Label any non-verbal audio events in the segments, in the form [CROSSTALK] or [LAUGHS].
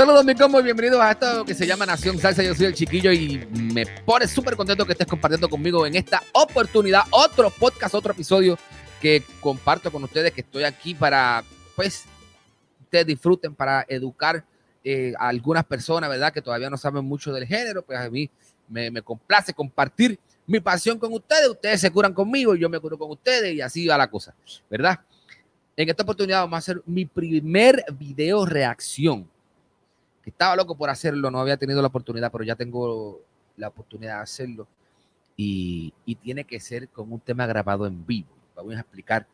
Saludos mi combo y bienvenidos a esto que se llama Nación Salsa. Yo soy el chiquillo y me pone súper contento que estés compartiendo conmigo en esta oportunidad, otro podcast, otro episodio que comparto con ustedes, que estoy aquí para, pues, ustedes disfruten, para educar eh, a algunas personas, ¿verdad? Que todavía no saben mucho del género, pues a mí me, me complace compartir mi pasión con ustedes, ustedes se curan conmigo y yo me curo con ustedes y así va la cosa, ¿verdad? En esta oportunidad vamos a hacer mi primer video reacción que estaba loco por hacerlo, no había tenido la oportunidad, pero ya tengo la oportunidad de hacerlo. Y, y tiene que ser con un tema grabado en vivo. Vamos a explicar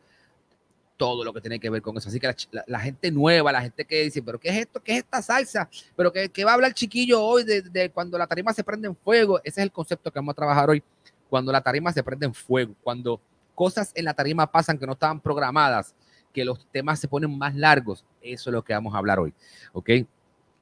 todo lo que tiene que ver con eso. Así que la, la, la, gente nueva, la gente que dice, pero ¿qué es esto? ¿Qué es esta salsa? ¿Pero qué, qué va a hablar chiquillo hoy de, de, cuando la tarima se prende en fuego? Ese es el concepto que vamos a trabajar hoy. Cuando la tarima se prende en fuego, cuando cosas en la tarima pasan que no estaban programadas, que los temas se ponen más largos. Eso es lo que vamos a hablar hoy. ¿Ok?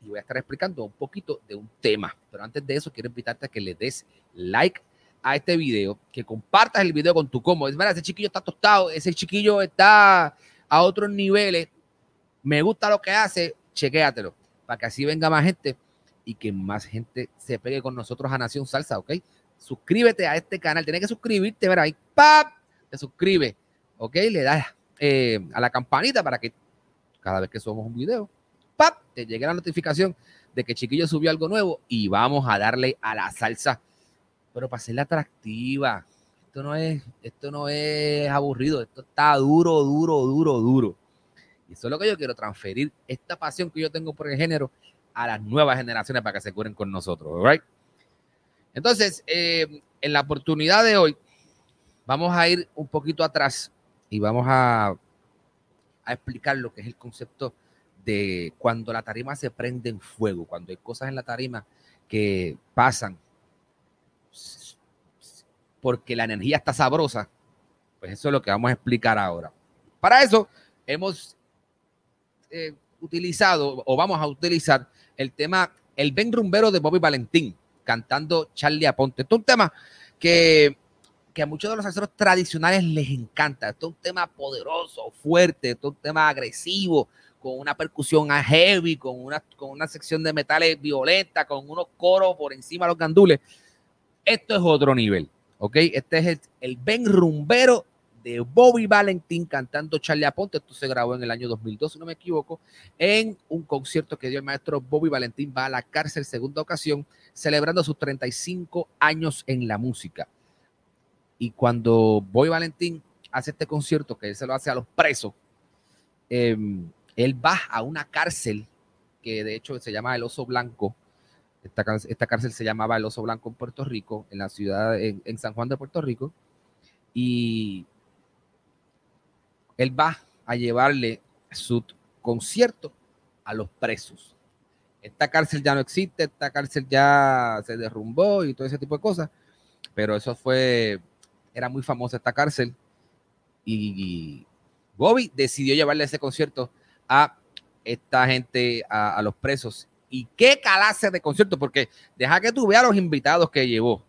Y voy a estar explicando un poquito de un tema. Pero antes de eso, quiero invitarte a que le des like a este video, que compartas el video con tu combo. Es verdad, ese chiquillo está tostado, ese chiquillo está a otros niveles. Me gusta lo que hace, chequéatelo, para que así venga más gente y que más gente se pegue con nosotros a Nación Salsa, ¿ok? Suscríbete a este canal, tienes que suscribirte, ver ahí, ¡pap! Te suscribe, ¿ok? Le das eh, a la campanita para que cada vez que subamos un video, ¡pap! Te llegue la notificación de que Chiquillo subió algo nuevo y vamos a darle a la salsa, pero para hacerla atractiva. Esto no es, esto no es aburrido, esto está duro, duro, duro, duro. Y eso es lo que yo quiero transferir, esta pasión que yo tengo por el género a las nuevas generaciones para que se curen con nosotros, ¿right? Entonces, eh, en la oportunidad de hoy, vamos a ir un poquito atrás y vamos a explicar lo que es el concepto de cuando la tarima se prende en fuego, cuando hay cosas en la tarima que pasan porque la energía está sabrosa, pues eso es lo que vamos a explicar ahora. Para eso hemos eh, utilizado o vamos a utilizar el tema El Ben Rumbero de Bobby Valentín, cantando Charlie Aponte. Esto es un tema que, que a muchos de los salseros tradicionales les encanta. Esto es un tema poderoso, fuerte, esto es un tema agresivo, con una percusión a heavy, con una, con una sección de metales violenta, con unos coros por encima de los gandules. Esto es otro nivel, ¿ok? Este es el, Ben Rumbero de Bobby Valentín cantando Charlie Aponte. Esto se grabó en el año 2002, si no me equivoco, en un concierto que dio el maestro Bobby Valentín. Va a la cárcel segunda ocasión, celebrando sus 35 años en la música. Y cuando Bobby Valentín hace este concierto, que él se lo hace a los presos, eh, él va a una cárcel que de hecho se llama El Oso Blanco. Esta, cárcel se llamaba El Oso Blanco en Puerto Rico, en la ciudad, en, en San Juan de Puerto Rico. Y él va a llevarle su concierto a los presos. Esta cárcel ya no existe, esta cárcel ya se derrumbó y todo ese tipo de cosas, pero eso fue, era muy famosa esta cárcel y Bobby decidió llevarle ese concierto a esta gente, a, los presos. Y qué clase de concierto, porque deja que tú veas los invitados que llevó.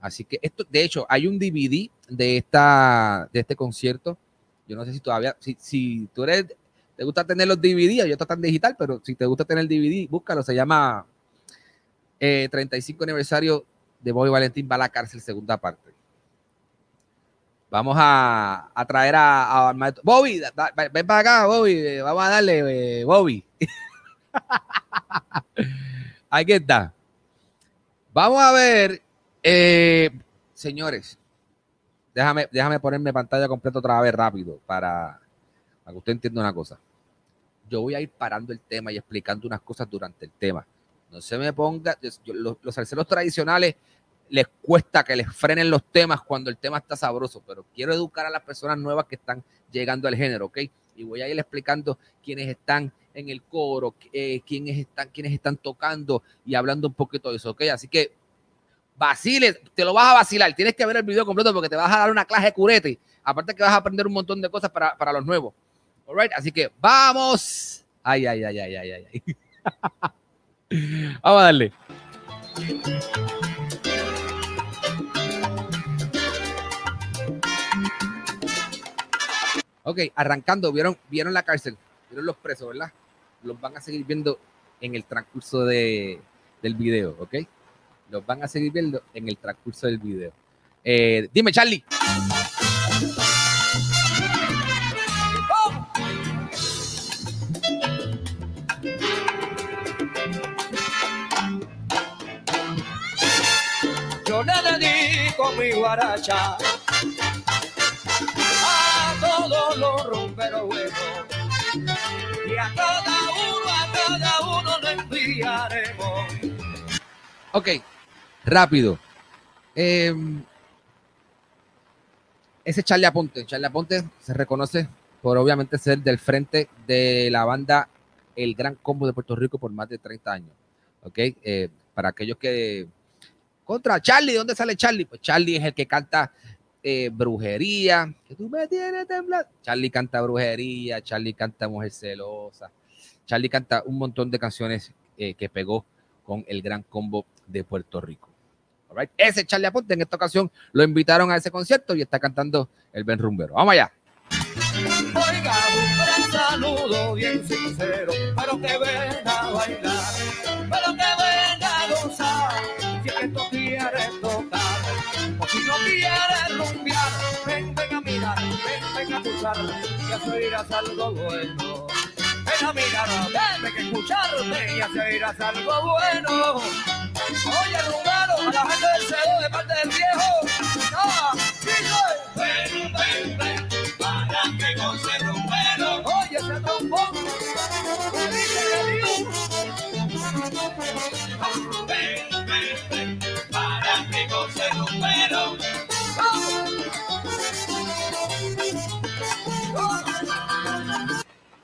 Así que esto, de hecho, hay un DVD de, esta, de este concierto. Yo no sé si todavía, si, si tú eres, te gusta tener los DVD, yo estoy tan digital, pero si te gusta tener el DVD, búscalo, se llama eh, 35 aniversario de Bobby Valentín va a la cárcel, segunda parte. Vamos a, a traer a, Bobby, da- ven para acá, Bobby. eh, Vamos a darle, eh, Bobby. [LAUGHS] Aquí está. Vamos a ver, eh, señores. Déjame, déjame ponerme pantalla completa otra vez rápido para, que usted entienda una cosa. Yo voy a ir parando el tema y explicando unas cosas durante el tema. No se me ponga, los, los tradicionales les cuesta que les frenen los temas cuando el tema está sabroso, pero quiero educar a las personas nuevas que están llegando al género, ¿ok? Y voy a ir explicando quiénes están en el coro, eh, quiénes, están, quiénes están tocando y hablando un poquito de eso, ¿ok? Así que vaciles, te lo vas a vacilar, tienes que ver el video completo porque te vas a dar una clase de curete, aparte que vas a aprender un montón de cosas para, para los nuevos, all right? Así que vamos. Ay, ay, ay, ay, ay, ay. [LAUGHS] vamos a darle. Ok, arrancando, vieron, vieron la cárcel, vieron los presos, ¿verdad? Los van a seguir viendo en el transcurso de, del video, ¿ok? Los van a seguir viendo en el transcurso del video. Eh, dime, Charlie. Yo le dedico mi guaracha y a cada uno, a cada uno le enviaremos. Ok, rápido. Eh, ese Charlie Aponte, Charlie Aponte se reconoce por obviamente ser del frente de la banda El Gran Combo de Puerto Rico por más de 30 años. Ok, eh, para aquellos que. Contra Charlie, ¿de dónde sale Charlie? Pues Charlie es el que canta eh, brujería. Que tú me tienes temblando. Charlie canta brujería, Charlie canta mujer celosa. Charlie canta un montón de canciones eh, que pegó con el gran combo de Puerto Rico. All right. Ese Charlie Aponte en esta ocasión lo invitaron a ese concierto y está cantando el Ben Rumbero. Vamos allá. Oiga, un saludo bien sincero, pero que venga gozar, y así oirás algo bueno. En la mirada tienes que escucharte y así oirás algo bueno. Oye, rumano, a la gente del cedo de parte del viejo.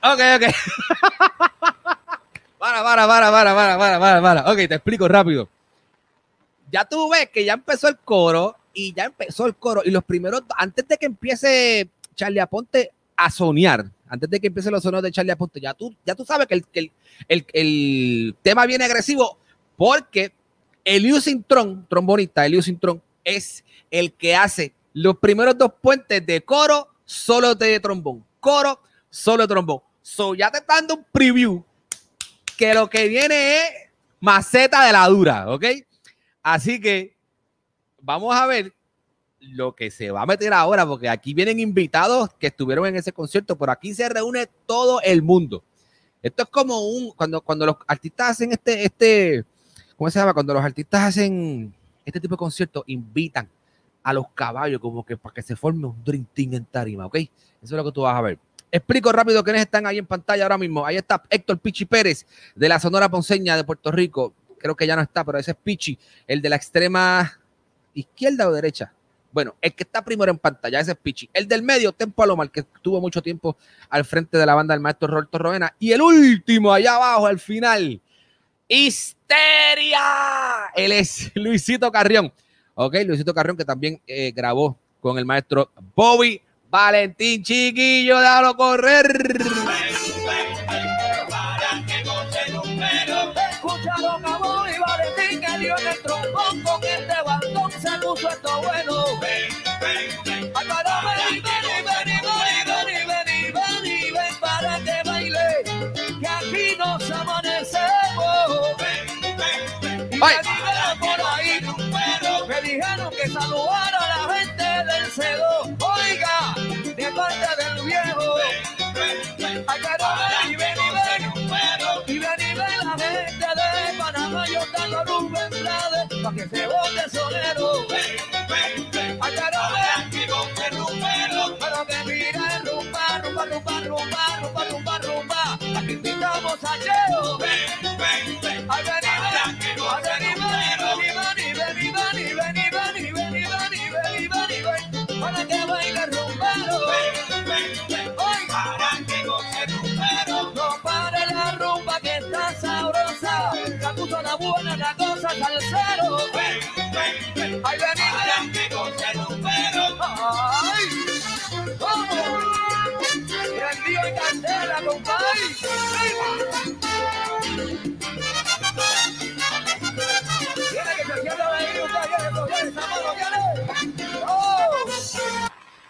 Ok, ok. [LAUGHS] para, para, para, para, para, para, para, para. Ok, te explico rápido. Ya tú ves que ya empezó el coro y ya empezó el coro y los primeros, antes de que empiece Charlie Aponte a soñar, antes de que empiece los sonidos de Charlie Aponte, ya tú, ya tú sabes que el, que el, el, el tema viene agresivo porque Eliu Cintrón, trombonista, Eliu Cintrón, es el que hace los primeros dos puentes de coro solo de trombón. Coro, solo de trombón. So, ya te está dando un preview que lo que viene es maceta de la dura, ¿ok? Así que vamos a ver lo que se va a meter ahora, porque aquí vienen invitados que estuvieron en ese concierto, pero aquí se reúne todo el mundo. Esto es como un, cuando, cuando los artistas hacen este, este, ¿cómo se llama? Cuando los artistas hacen este tipo de conciertos, invitan a los caballos como que para que se forme un team en tarima, ¿ok? Eso es lo que tú vas a ver. Explico rápido quiénes están ahí en pantalla ahora mismo. Ahí está Héctor Pichi Pérez de la Sonora Ponceña de Puerto Rico. Creo que ya no está, pero ese es Pichi, el de la extrema izquierda o derecha. Bueno, el que está primero en pantalla, ese es Pichi. El del medio, Tempo Alomar, que estuvo mucho tiempo al frente de la banda del maestro Roberto Roena. Y el último, allá abajo, al final, Histeria. Él es Luisito Carrión. Ok, Luisito Carrión, que también eh, grabó con el maestro Bobby Valentín Chiquillo, déjalo correr. Para que goce rumbero. Escucharon a Bobby Valentín que dio en el trombón con este baldón se puso esto bueno. Ven, ven, parte del viejo. Ay, ven y ven y ven. Y ven y ven la gente de Panamá. Yo tengo Rubén Blades pa' que se bote sonero. Ay, ven. Pero que mira rumba, rumba, rumba, rumba, rumba, rumba, rumba. Aquí invitamos a Cheo. Ay, Benita. Ay, vamos. Prendió.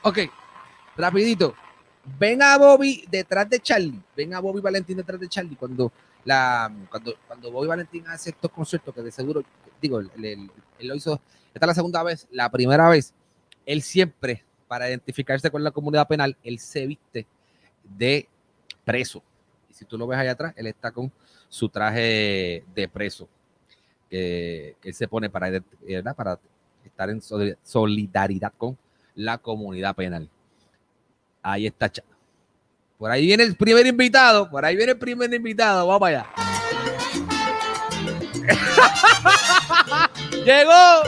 Ok, rapidito. Ven a Bobby detrás de Charlie. Ven a Bobby Valentín detrás de Charlie. Cuando, la, cuando, cuando Bobby Valentín hace estos conciertos, que de seguro, digo, el, el, el él lo hizo, esta es la segunda vez, la primera vez, él siempre, para identificarse con la comunidad penal, él se viste de preso. Y si tú lo ves allá atrás, él está con su traje de preso él se pone para, estar en soli- solidaridad con la comunidad penal. Ahí está. Por ahí viene el primer invitado. Por ahí viene el primer invitado. Vamos allá. [LAUGHS] Llegó.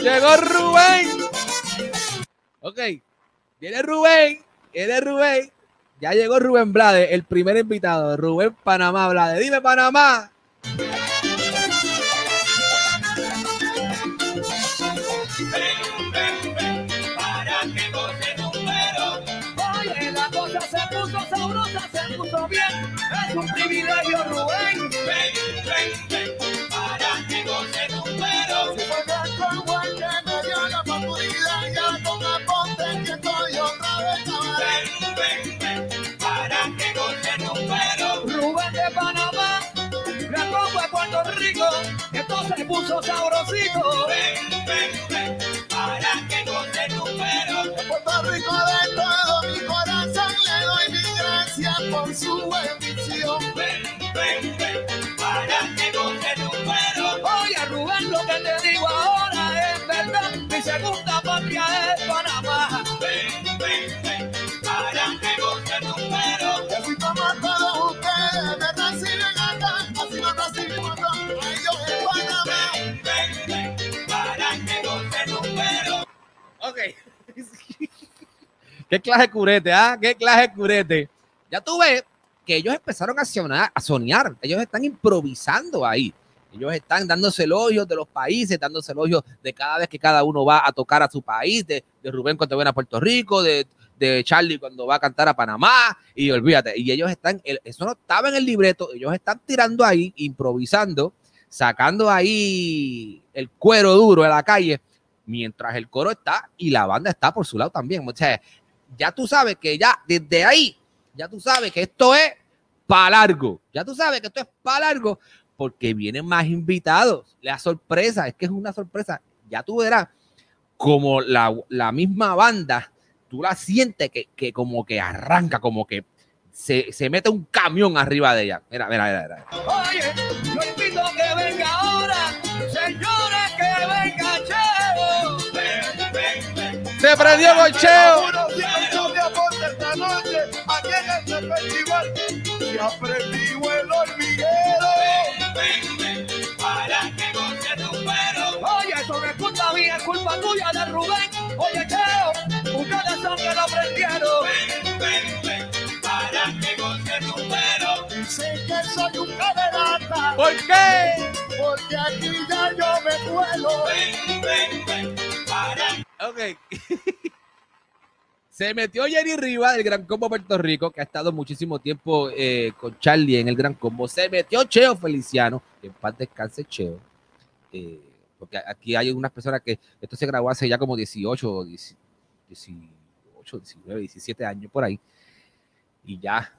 Llegó Rubén. Ok. Viene Rubén. Viene Rubén. Ya llegó Rubén Blade, el primer invitado. Rubén Panamá Blade. Dime Panamá. Se puso sabrosa, se puso bien. Es un privilegio, Rubén. Si rico, entonces se puso sabrosito. Ven, ven, ven, para que goce tu pelo. Puerto Rico de todo mi corazón le doy mi gracias por su bendición. Ven, ven, ven, para que goce tu pelo. Voy a Rubén, lo que te digo ahora es verdad, mi segunda patria es para ¿Qué clase de curete, ah? ¿Qué clase de curete? Ya tú ves que ellos empezaron a sonar, a soñar. Ellos están improvisando ahí. Ellos están dándose elogios de los países, dándose elogios de cada vez que cada uno va a tocar a su país, de, de Rubén cuando viene a Puerto Rico, de, de Charlie cuando va a cantar a Panamá, y olvídate, y ellos están, eso no estaba en el libreto, ellos están tirando ahí, improvisando, sacando ahí el cuero duro de la calle, mientras el coro está y la banda está por su lado también. O sea, ya tú sabes que ya desde ahí, ya tú sabes que esto es para largo. Ya tú sabes que esto es para largo porque vienen más invitados. La sorpresa, es que es una sorpresa. Ya tú verás como la, la misma banda, tú la sientes que, que como que arranca, como que se, se mete un camión arriba de ella. Mira, mira, mira. mira. Oye, invito que venga ahora, aprendió el eso no culpa mía, es culpa tuya de Rubén. Oye, Cheo, que lo aprendieron. Ven, ¿Por qué? Porque aquí ya yo me duelo. Ven, ven, ven, para. Ok. [LAUGHS] Se metió Jerry Riva del Gran Combo Puerto Rico, que ha estado muchísimo tiempo eh, con Charlie en el Gran Combo. Se metió Cheo Feliciano, en paz descanse Cheo. Eh, porque aquí hay unas personas que esto se grabó hace ya como 18, o 10 18, 19, 17 años por ahí. Y ya,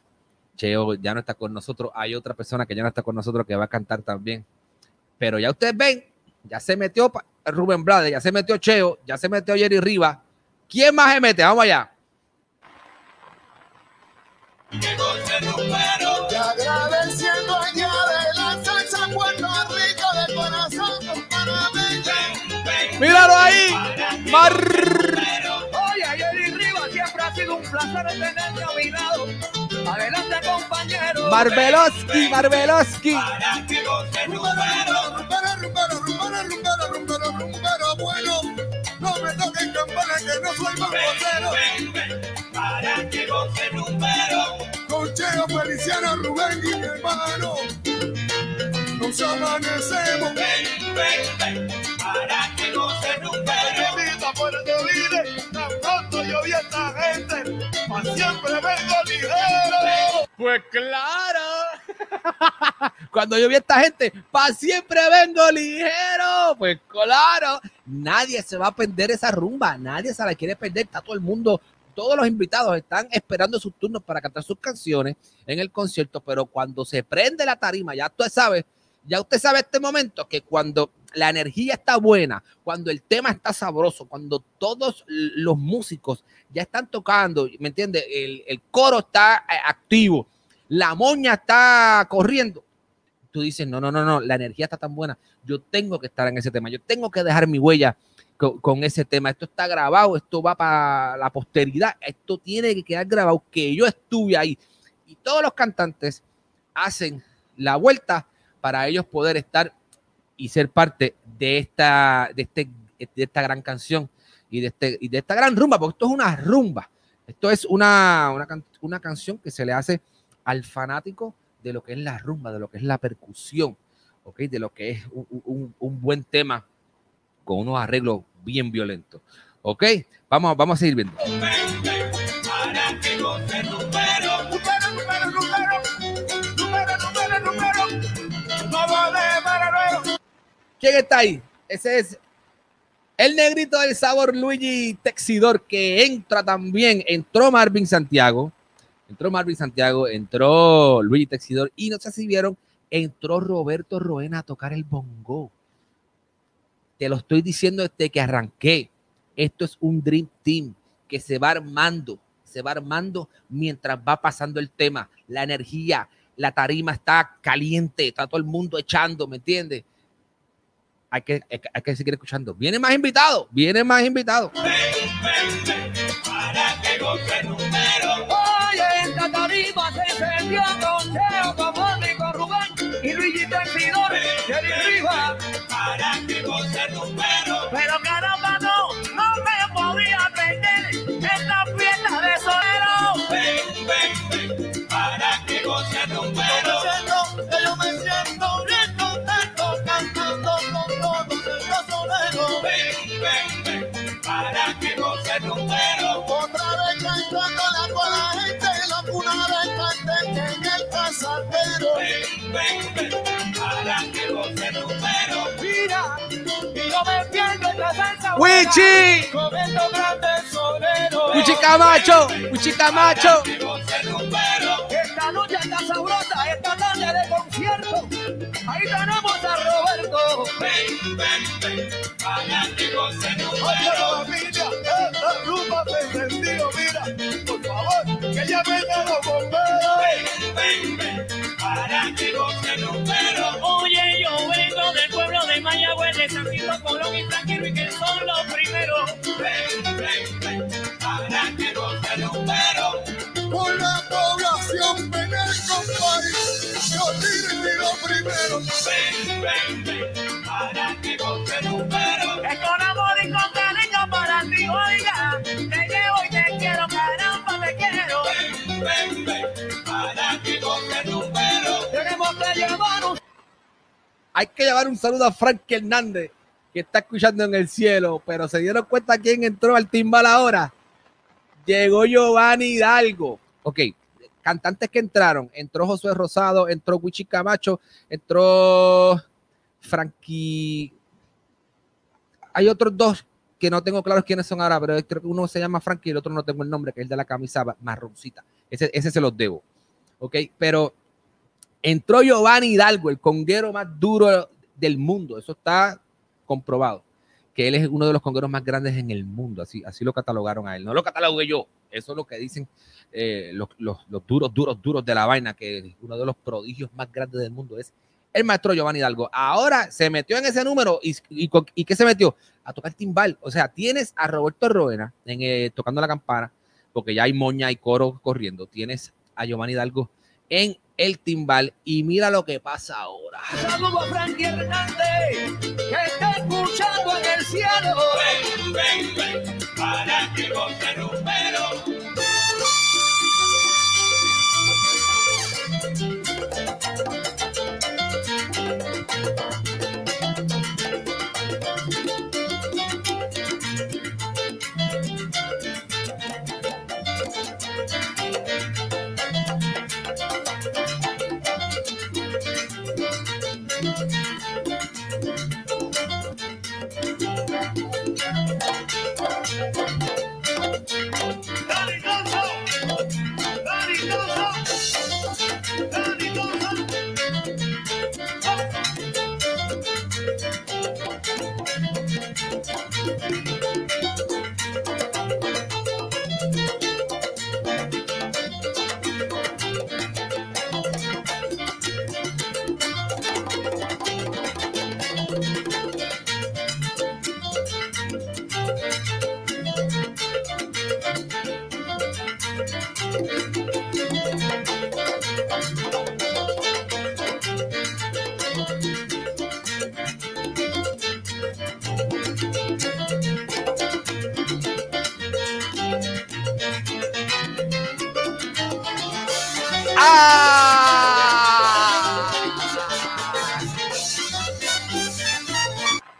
Cheo ya no está con nosotros. Hay otra persona que ya no está con nosotros que va a cantar también. Pero ya ustedes ven, ya se metió Rubén Blades, ya se metió Cheo, ya se metió Jerry Riva. ¿Quién más se mete? Vamos allá. Y agradeciendo añade la salsa Puerto Rico de corazón. Míralo ahí. Mar Oye, Jerry Rivas siempre ha sido un placer tenerte a mi lado. Adelante, compañero. Marveloski, Marveloski. Rumbero, rumbero, rumbero, rumbero, rumbero, rumbero, bueno. Me toquen campana que no soy bambocero. Con Cheo, Feliciano, Rubén y mi hermano. Nos amanecemos. Bendita Puerto Libre, tan pronto yo vi esta gente. Pa' siempre vengo ligero. Pues claro. [LAUGHS] Cuando yo vi a esta gente, para siempre vengo ligero. Pues claro. Nadie se va a perder esa rumba. Nadie se la quiere perder. Está todo el mundo. Todos los invitados están esperando sus turnos para cantar sus canciones en el concierto. Pero cuando se prende la tarima, ya usted sabe, ya usted sabe este momento que cuando la energía está buena, cuando el tema está sabroso, cuando todos los músicos ya están tocando, ¿me entiende? El, el coro está eh, activo, la moña está corriendo. Tú dices, no, no, no, no, la energía está tan buena. Yo tengo que estar en ese tema, yo tengo que dejar mi huella con, ese tema. Esto está grabado, esto va para la posteridad, esto tiene que quedar grabado, que yo estuve ahí. Y todos los cantantes hacen la vuelta para ellos poder estar y ser parte de esta, de este, de esta gran canción y de, este, y de esta gran rumba, porque esto es una rumba. Esto es una, una, una canción que se le hace al fanático de lo que es la rumba, de lo que es la percusión, ¿ok? de lo que es un, un- un buen tema con unos arreglos bien violentos. ¿Ok? Vamos, vamos a seguir viendo. ¿Quién está ahí? Ese es el negrito del sabor Luigi Texidor que entra también. Entró Marvin Santiago. Entró Marvin Santiago, entró Luigi Texidor y no sé si vieron, entró Roberto Roena a tocar el bongo. Te lo estoy diciendo desde que arranqué. Esto es un Dream Team que se va armando, se va armando mientras va pasando el tema. La energía, la tarima está caliente, está todo el mundo echando, ¿me entiendes? hay que, hay que- que seguir escuchando. Viene más invitados, viene más invitados. Oye, esta tarima se encendió en el pasadero. Mira, y yo me pierdo en la salsa. ¡Wichi! Con estos grandes soneros. ¡Wichi Camacho! ¡Wichi Camacho! Esta noche está sabrosa, esta tarde de concierto. Ahí tenemos a Roberto. Oye, familia, esta rumba te encendido, mira. Que ya vengan los bomberos. Oye, yo vengo del pueblo de Mayagüez, de San Colón y Tranquilo, y que son los primeros. Por la población ven el compay. Yo tiro y tiro primero. Es Hay que llevar un saludo a Frank Hernández, que está escuchando en el cielo, pero se dieron cuenta quién entró al timbal ahora. Llegó Giovanni Hidalgo. Ok, cantantes que entraron. Entró Josué Rosado, entró Wichi Camacho, entró Frankie. Hay otros dos que no tengo claros quiénes son ahora, pero uno se llama Frankie y el otro no tengo el nombre, que es el de la camisa marroncita. Ese, ese se los debo. Ok, pero entró Giovanni Hidalgo, el conguero más duro del mundo. Eso está comprobado. que él es uno de los congueros más grandes en el mundo. Así, así lo catalogaron a él. No lo catalogué yo. Eso es lo que dicen eh, los, los- los duros, duros, duros de la vaina, que uno de los prodigios más grandes del mundo es el maestro Giovanni Hidalgo. Ahora se metió en ese número y, y, con- ¿y qué se metió? A tocar timbal. O sea, tienes a Roberto Roena en, eh, tocando la campana, porque ya hay moña y coro corriendo. Tienes a Giovanni Hidalgo en el timbal y mira lo que pasa ahora. Saludo a Frankie Hernández, que está escuchando en el cielo. Ven, ven, ven, para que goce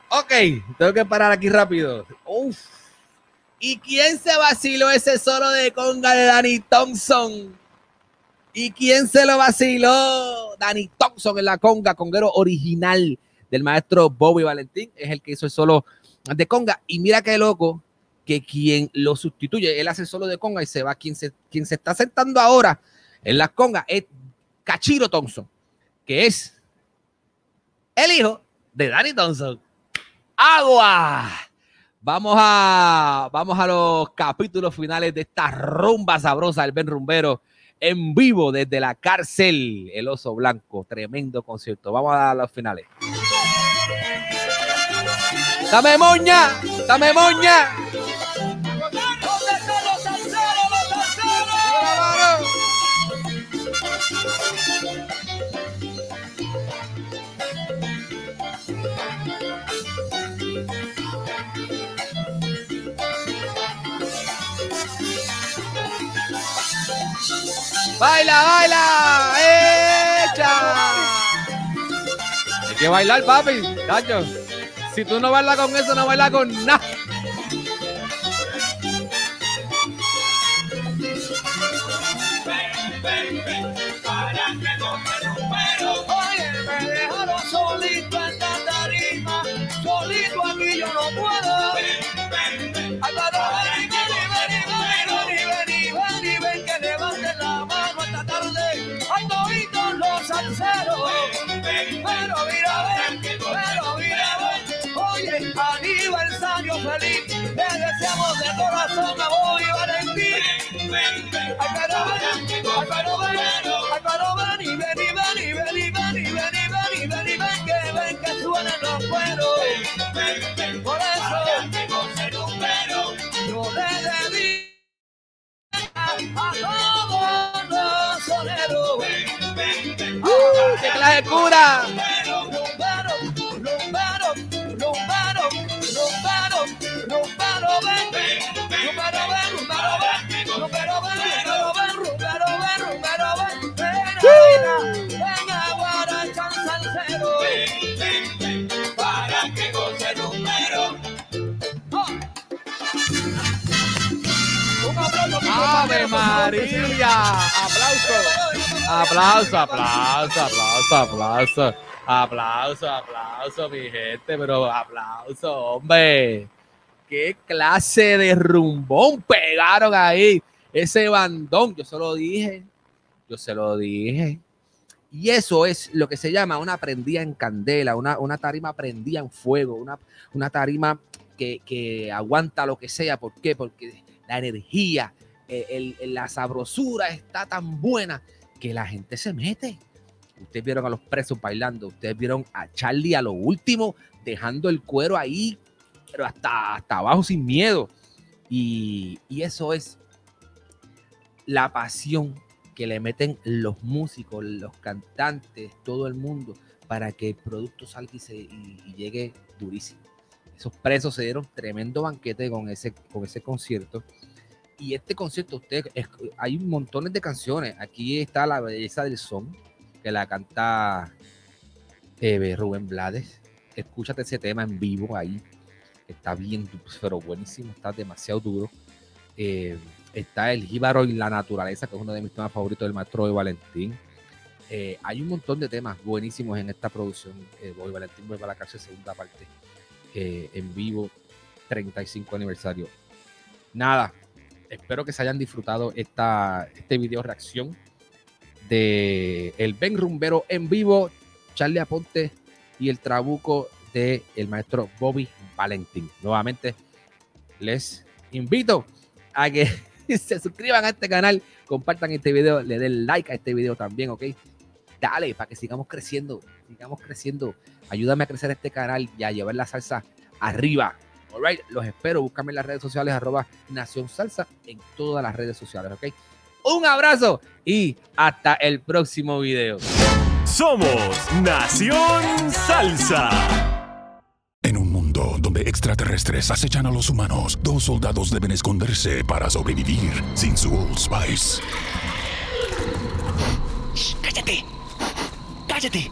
Ok, tengo que parar aquí rápido. Uf. ¿Y quién se vaciló ese solo de conga de Danny Thompson? ¿Y quién se lo vaciló? Danny Thompson en la conga, conguero original del maestro Bobby Valentín. Es el que hizo el solo de conga. Y mira qué loco que quien lo sustituye, él hace solo de conga y se va. Quien se, quien se está sentando ahora en la conga es Cachiro Thompson, que es el hijo de Danny Thompson. ¡Agua! Vamos a, vamos a los capítulos finales de esta rumba sabrosa del Ben Rumbero en vivo desde la cárcel El Oso Blanco. Tremendo concierto. Vamos a los finales. ¡Dame moña! ¡Dame moña! ¡Baila, baila! ¡Echa! Hay que bailar, papi. Cacho. Si tú no bailas con eso, no bailas con nada. Feliz, le deseamos de corazón a Valentín. Ay, pero ven, ay, pero ven, ay, pero ven, y ven, y ven, y ven, y ven, y ven, y ven, y ven, y ven, que ven, que suenen los cueros. Por eso yo le dedico a todos los soneros. Ven, ven, ven, ¡Uh! ¡Qué clase de cura! ¡Ave. María! ¡Aplauso! Aplauso, aplauso, aplauso, aplauso, aplauso, aplauso, mi gente, pero aplauso, hombre. ¿Qué clase de rumbón pegaron ahí? Ese bandón, yo se lo dije, yo se lo dije. Y eso es lo que se llama una prendida en candela, una, una tarima prendida en fuego, una, una tarima que, que aguanta lo que sea. ¿Por qué? Porque la energía, el- la sabrosura está tan buena que la gente se mete. Ustedes vieron a los presos bailando, ustedes vieron a Charlie a lo último, dejando el cuero ahí, pero hasta, hasta abajo sin miedo. Y, y eso es la pasión que le meten los músicos, los cantantes, todo el mundo, para que el producto salga y, se, y llegue durísimo. Esos presos se dieron tremendo banquete con ese, con ese concierto. Y este concierto, usted, es- hay montones de canciones. Aquí está La Belleza del Son, que la canta eh, Rubén Blades. Escúchate ese tema en vivo ahí. Está bien, pero buenísimo, está demasiado duro. Eh, está El Jíbaro y la Naturaleza, que es uno de mis temas favoritos del maestro de Valentín. Eh, hay un montón de temas buenísimos en esta producción. Eh, Boy Valentín vuelve a la cárcel, segunda parte, en vivo, 35 aniversario. Nada, espero que se hayan disfrutado esta, este video reacción de el Ben Rumbero en vivo, Charlie Aponte y el trabuco de el maestro Bobby Valentín. Nuevamente les invito a que [LAUGHS] se suscriban a este canal, compartan este video, le den like a este video también, ¿ok? Dale, para que sigamos creciendo, sigamos creciendo. Ayúdame a crecer este canal y a llevar la salsa arriba. Alright, los espero. Búscame en las redes sociales, arroba Nación Salsa, en todas las redes sociales, ¿ok? Un abrazo y hasta el próximo video. Somos Nación Salsa. En un mundo donde extraterrestres acechan a los humanos, dos soldados deben esconderse para sobrevivir sin su Old Spice. ¡Cállate! ¡Cállate!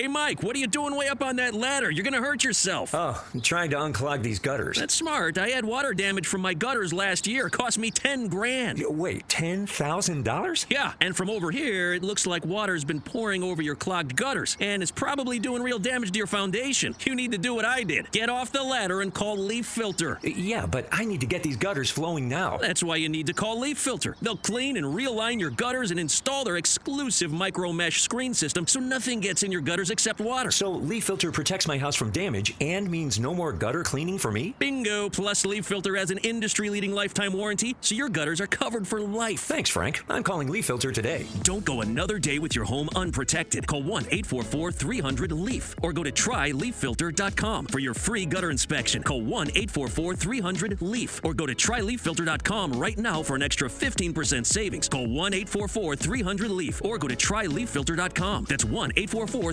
Hey, Mike, what are you doing way up on that ladder? You're gonna hurt yourself. Oh, I'm trying to unclog these gutters. That's smart. I had water damage from my gutters last year. It cost me 10 grand. Y- Wait, $10,000? Yeah, and from over here, it looks like water's been pouring over your clogged gutters, and it's probably doing real damage to your foundation. You need to do what I did get off the ladder and call Leaf Filter. Uh, yeah, but I need to get these gutters flowing now. That's why you need to call Leaf Filter. They'll clean and realign your gutters and install their exclusive micro mesh screen system so nothing gets in your gutters except water. So Leaf Filter protects my house from damage and means no more gutter cleaning for me? Bingo! Plus, Leaf Filter has an industry leading lifetime warranty, so your gutters are covered for life. Thanks, Frank. I'm calling Leaf Filter today. Don't go another day with your home unprotected. Call 1 844 300 LEAF or go to tryleaffilter.com for your free gutter inspection. Call 1 844 300 LEAF or go to tryleaffilter.com right now for an extra 15% savings. Call 1 844 300 LEAF or go to tryleaffilter.com. That's 1 844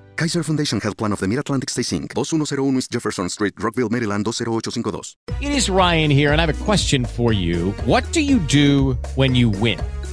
Kaiser Foundation Health Plan of the Mid-Atlantic Stay Inc., 2101 East Jefferson Street, Rockville, Maryland, 20852. It is Ryan here, and I have a question for you. What do you do when you win?